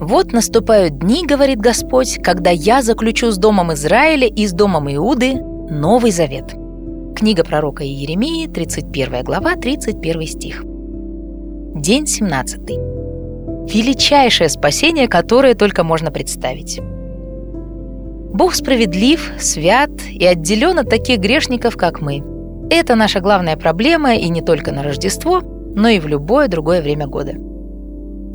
«Вот наступают дни, — говорит Господь, — когда я заключу с домом Израиля и с домом Иуды Новый Завет». Книга пророка Иеремии, 31 глава, 31 стих. День 17. Величайшее спасение, которое только можно представить. Бог справедлив, свят и отделен от таких грешников, как мы. Это наша главная проблема и не только на Рождество, но и в любое другое время года.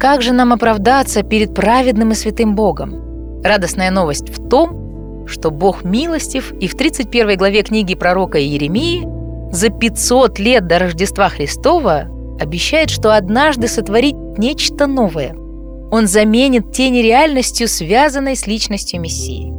Как же нам оправдаться перед праведным и святым Богом? Радостная новость в том, что Бог милостив и в 31 главе книги пророка Иеремии за 500 лет до Рождества Христова обещает, что однажды сотворит нечто новое. Он заменит тени реальностью, связанной с личностью Мессии.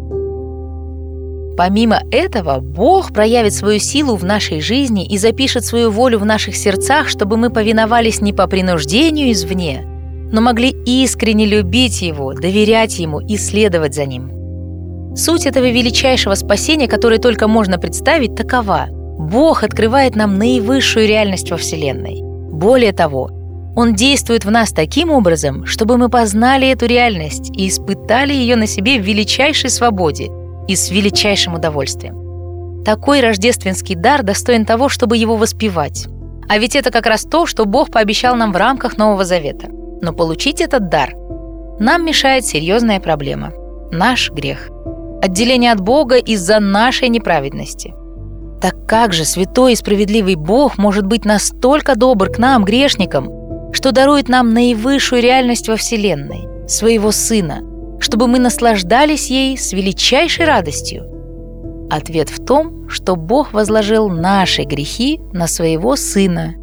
Помимо этого, Бог проявит свою силу в нашей жизни и запишет свою волю в наших сердцах, чтобы мы повиновались не по принуждению извне, но могли искренне любить Его, доверять Ему и следовать за Ним. Суть этого величайшего спасения, которое только можно представить, такова. Бог открывает нам наивысшую реальность во Вселенной. Более того, Он действует в нас таким образом, чтобы мы познали эту реальность и испытали ее на себе в величайшей свободе и с величайшим удовольствием. Такой рождественский дар достоин того, чтобы его воспевать. А ведь это как раз то, что Бог пообещал нам в рамках Нового Завета – но получить этот дар нам мешает серьезная проблема – наш грех. Отделение от Бога из-за нашей неправедности. Так как же святой и справедливый Бог может быть настолько добр к нам, грешникам, что дарует нам наивысшую реальность во Вселенной, своего Сына, чтобы мы наслаждались ей с величайшей радостью? Ответ в том, что Бог возложил наши грехи на своего Сына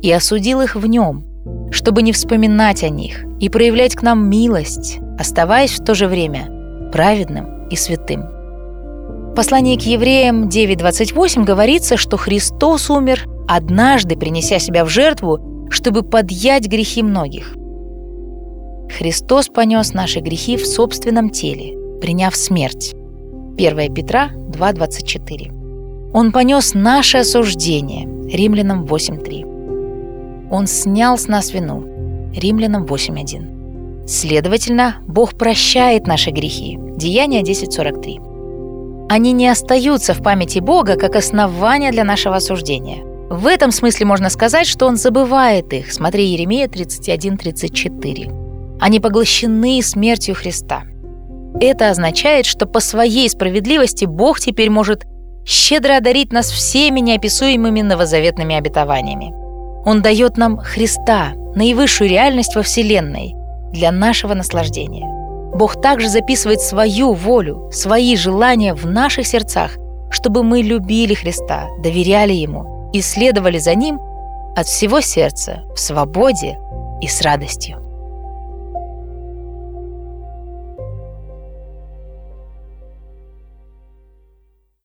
и осудил их в нем – чтобы не вспоминать о них и проявлять к нам милость, оставаясь в то же время праведным и святым. В послании к евреям 9.28 говорится, что Христос умер, однажды принеся себя в жертву, чтобы подъять грехи многих. Христос понес наши грехи в собственном теле, приняв смерть. 1 Петра 2.24. Он понес наше осуждение. Римлянам 8.3. Он снял с нас вину. Римлянам 8.1. Следовательно, Бог прощает наши грехи. Деяние 10.43. Они не остаются в памяти Бога как основание для нашего осуждения. В этом смысле можно сказать, что Он забывает их. Смотри Еремея 31.34. Они поглощены смертью Христа. Это означает, что по своей справедливости Бог теперь может щедро одарить нас всеми неописуемыми новозаветными обетованиями. Он дает нам Христа, наивысшую реальность во Вселенной, для нашего наслаждения. Бог также записывает свою волю, свои желания в наших сердцах, чтобы мы любили Христа, доверяли Ему и следовали за Ним от всего сердца в свободе и с радостью.